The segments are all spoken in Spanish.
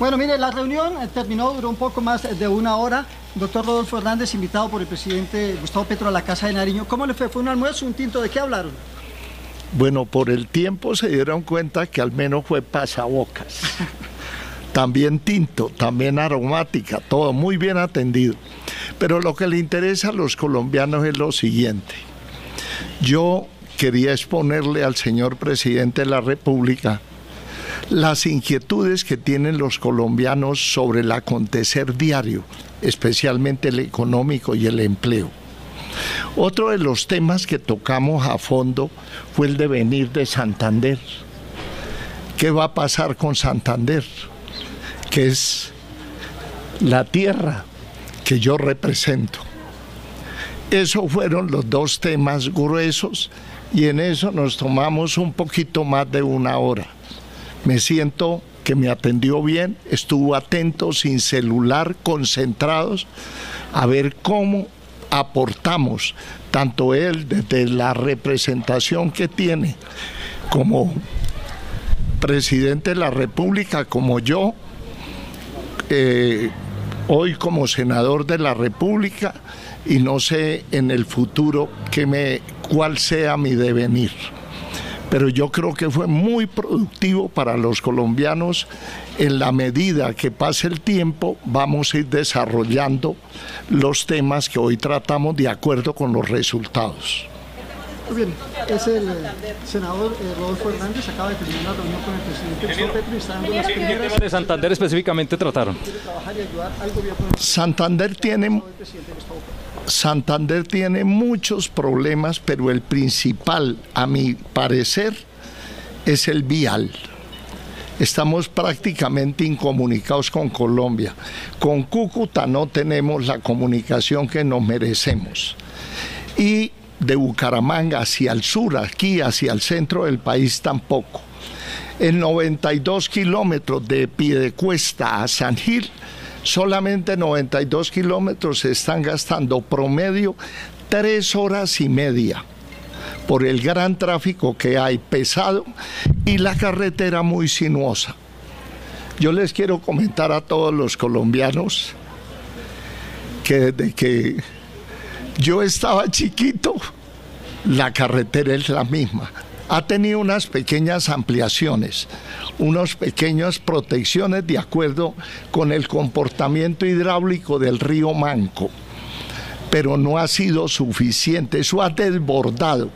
Bueno, mire, la reunión eh, terminó, duró un poco más de una hora. Doctor Rodolfo Hernández, invitado por el presidente Gustavo Petro a la Casa de Nariño. ¿Cómo le fue? ¿Fue un almuerzo, un tinto? ¿De qué hablaron? Bueno, por el tiempo se dieron cuenta que al menos fue pasabocas. también tinto, también aromática, todo muy bien atendido. Pero lo que le interesa a los colombianos es lo siguiente. Yo quería exponerle al señor presidente de la República las inquietudes que tienen los colombianos sobre el acontecer diario, especialmente el económico y el empleo. Otro de los temas que tocamos a fondo fue el devenir de Santander. ¿Qué va a pasar con Santander? Que es la tierra que yo represento. Esos fueron los dos temas gruesos y en eso nos tomamos un poquito más de una hora. Me siento que me atendió bien, estuvo atento, sin celular, concentrados, a ver cómo aportamos, tanto él desde la representación que tiene como presidente de la República, como yo, eh, hoy como senador de la República, y no sé en el futuro me, cuál sea mi devenir pero yo creo que fue muy productivo para los colombianos. En la medida que pase el tiempo, vamos a ir desarrollando los temas que hoy tratamos de acuerdo con los resultados. Muy bien, es el eh, senador eh, Rodolfo Hernández, acaba de terminar una reunión con el presidente Petro y está dando las primeras... ¿Qué temas de Santander específicamente trataron? Santander tiene... Santander tiene muchos problemas, pero el principal, a mi parecer, es el vial. Estamos prácticamente incomunicados con Colombia. Con Cúcuta no tenemos la comunicación que nos merecemos. Y de Bucaramanga hacia el sur, aquí hacia el centro del país tampoco. En 92 kilómetros de Piedecuesta a San Gil solamente 92 kilómetros se están gastando promedio tres horas y media por el gran tráfico que hay pesado y la carretera muy sinuosa. Yo les quiero comentar a todos los colombianos que desde que yo estaba chiquito, la carretera es la misma ha tenido unas pequeñas ampliaciones, unas pequeñas protecciones de acuerdo con el comportamiento hidráulico del río Manco, pero no ha sido suficiente, eso ha desbordado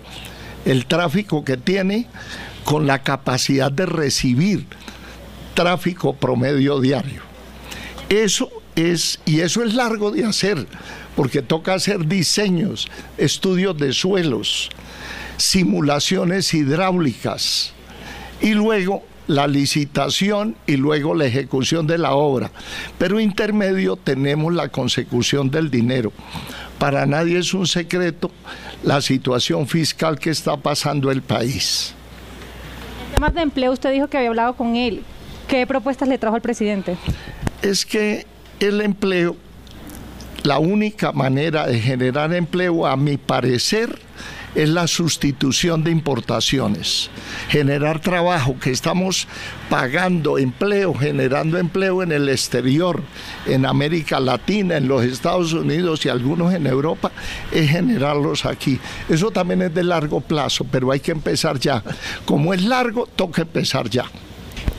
el tráfico que tiene con la capacidad de recibir tráfico promedio diario. Eso es, y eso es largo de hacer, porque toca hacer diseños, estudios de suelos, simulaciones hidráulicas y luego la licitación y luego la ejecución de la obra. Pero intermedio tenemos la consecución del dinero. Para nadie es un secreto la situación fiscal que está pasando el país. En temas de empleo, usted dijo que había hablado con él. ¿Qué propuestas le trajo al presidente? Es que el empleo, la única manera de generar empleo, a mi parecer, es la sustitución de importaciones, generar trabajo, que estamos pagando empleo, generando empleo en el exterior, en América Latina, en los Estados Unidos y algunos en Europa, es generarlos aquí. Eso también es de largo plazo, pero hay que empezar ya. Como es largo, toca empezar ya.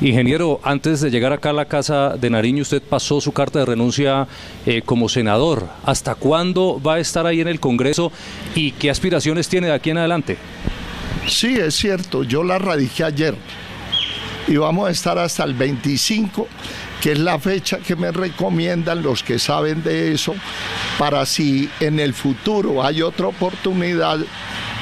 Ingeniero, antes de llegar acá a la Casa de Nariño, usted pasó su carta de renuncia eh, como senador. ¿Hasta cuándo va a estar ahí en el Congreso y qué aspiraciones tiene de aquí en adelante? Sí, es cierto, yo la radiqué ayer y vamos a estar hasta el 25, que es la fecha que me recomiendan los que saben de eso, para si en el futuro hay otra oportunidad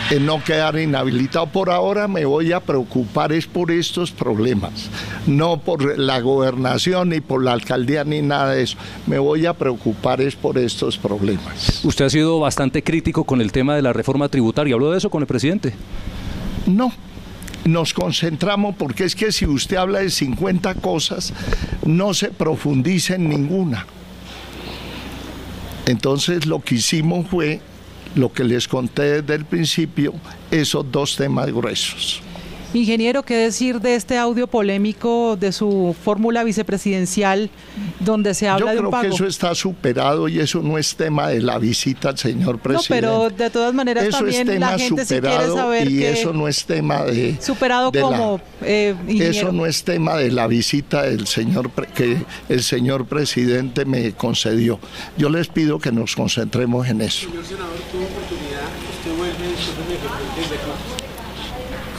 en no quedar inhabilitado. Por ahora me voy a preocupar es por estos problemas, no por la gobernación ni por la alcaldía ni nada de eso. Me voy a preocupar es por estos problemas. Usted ha sido bastante crítico con el tema de la reforma tributaria. ¿Habló de eso con el presidente? No, nos concentramos porque es que si usted habla de 50 cosas, no se profundiza en ninguna. Entonces lo que hicimos fue lo que les conté desde el principio, esos dos temas gruesos. Ingeniero, ¿qué decir de este audio polémico de su fórmula vicepresidencial donde se habla de un pago? Yo creo que eso está superado y eso no es tema de la visita al señor presidente. No, pero de todas maneras eso también es tema la gente superado quiere saber y que eso no es tema de superado como eh, eso no es tema de la visita del señor que el señor presidente me concedió. Yo les pido que nos concentremos en eso. Señor senador, tuvo oportunidad, usted vuelve,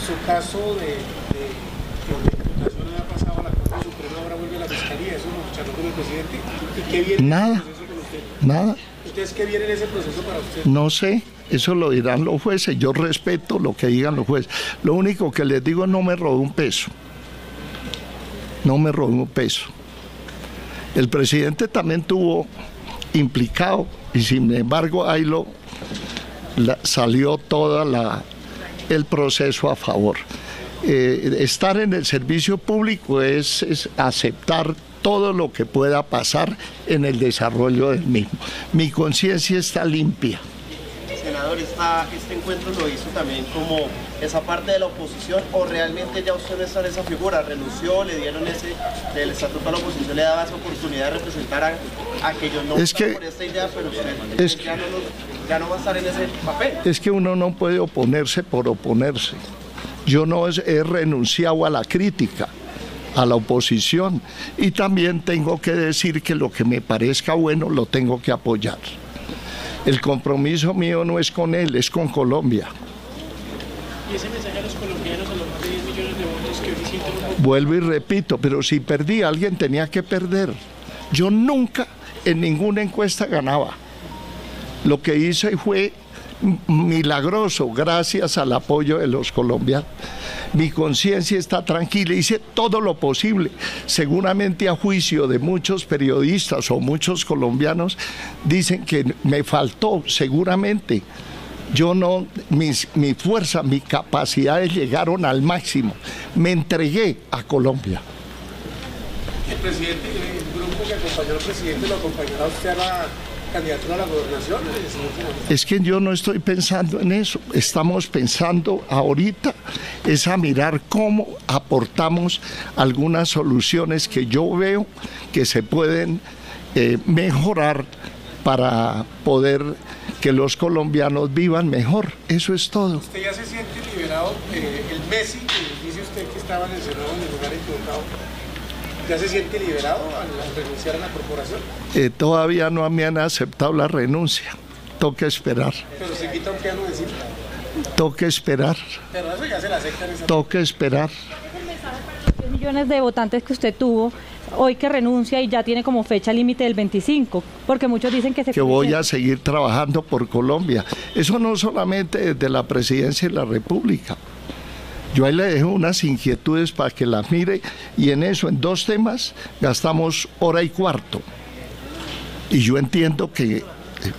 su caso de, de, de imputación había pasado a la Corte Suprema, ahora vuelve a la Fiscalía, eso charló con el presidente. ¿Y qué viene Nada. en ese con usted? Nada. ¿Ustedes qué viene en ese proceso para usted? No sé, eso lo dirán los jueces, yo respeto lo que digan los jueces. Lo único que les digo, no me robé un peso. No me robé un peso. El presidente también tuvo implicado y sin embargo ahí lo la, salió toda la el proceso a favor. Eh, estar en el servicio público es, es aceptar todo lo que pueda pasar en el desarrollo del mismo. Mi conciencia está limpia. Senador, esta, este encuentro lo hizo también como esa parte de la oposición o realmente ya usted no está en esa figura, renunció, le dieron ese, del estatuto a la oposición, le daba esa oportunidad de representar a, aquellos no es que, por esta idea, pero usted es ya, no ya no va a estar en ese papel. Es que uno no puede oponerse por oponerse. Yo no he renunciado a la crítica a la oposición y también tengo que decir que lo que me parezca bueno lo tengo que apoyar. El compromiso mío no es con él, es con Colombia. ¿Y ese mensaje a los colombianos, a los más de 10 millones de votos que hoy sienten Vuelvo y repito, pero si perdí, alguien tenía que perder. Yo nunca en ninguna encuesta ganaba. Lo que hice fue milagroso gracias al apoyo de los colombianos. Mi conciencia está tranquila, hice todo lo posible. Seguramente a juicio de muchos periodistas o muchos colombianos dicen que me faltó, seguramente. Yo no, mis, mi fuerza, mis capacidades llegaron al máximo. Me entregué a Colombia. El presidente, el grupo que acompañó al presidente, lo acompañará usted a la candidatura a la gobernación? Es que yo no estoy pensando en eso. Estamos pensando ahorita es a mirar cómo aportamos algunas soluciones que yo veo que se pueden eh, mejorar para poder que los colombianos vivan mejor. Eso es todo. ¿Usted ya se siente liberado? Eh, el Messi, que dice usted que estaba lesionado en el lugar equivocado, ¿Ya se siente liberado al renunciar a la corporación? Eh, todavía no me han aceptado la renuncia. Toca esperar. Pero se quita un piano de encima. Toca esperar. Pero eso ya se la aceptan. Toca esperar. Los millones de votantes que usted tuvo, hoy que renuncia y ya tiene como fecha límite del 25, porque muchos dicen que se... Que voy a seguir trabajando por Colombia. Eso no solamente desde la presidencia de la República. Yo ahí le dejo unas inquietudes para que las mire y en eso, en dos temas, gastamos hora y cuarto. Y yo entiendo que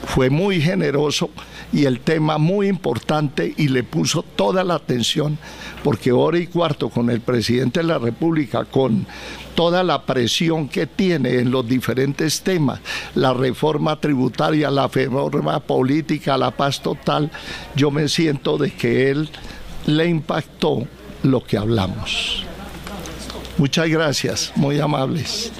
fue muy generoso y el tema muy importante y le puso toda la atención porque hora y cuarto con el presidente de la República, con toda la presión que tiene en los diferentes temas, la reforma tributaria, la reforma política, la paz total, yo me siento de que él le impactó lo que hablamos. Muchas gracias, muy amables.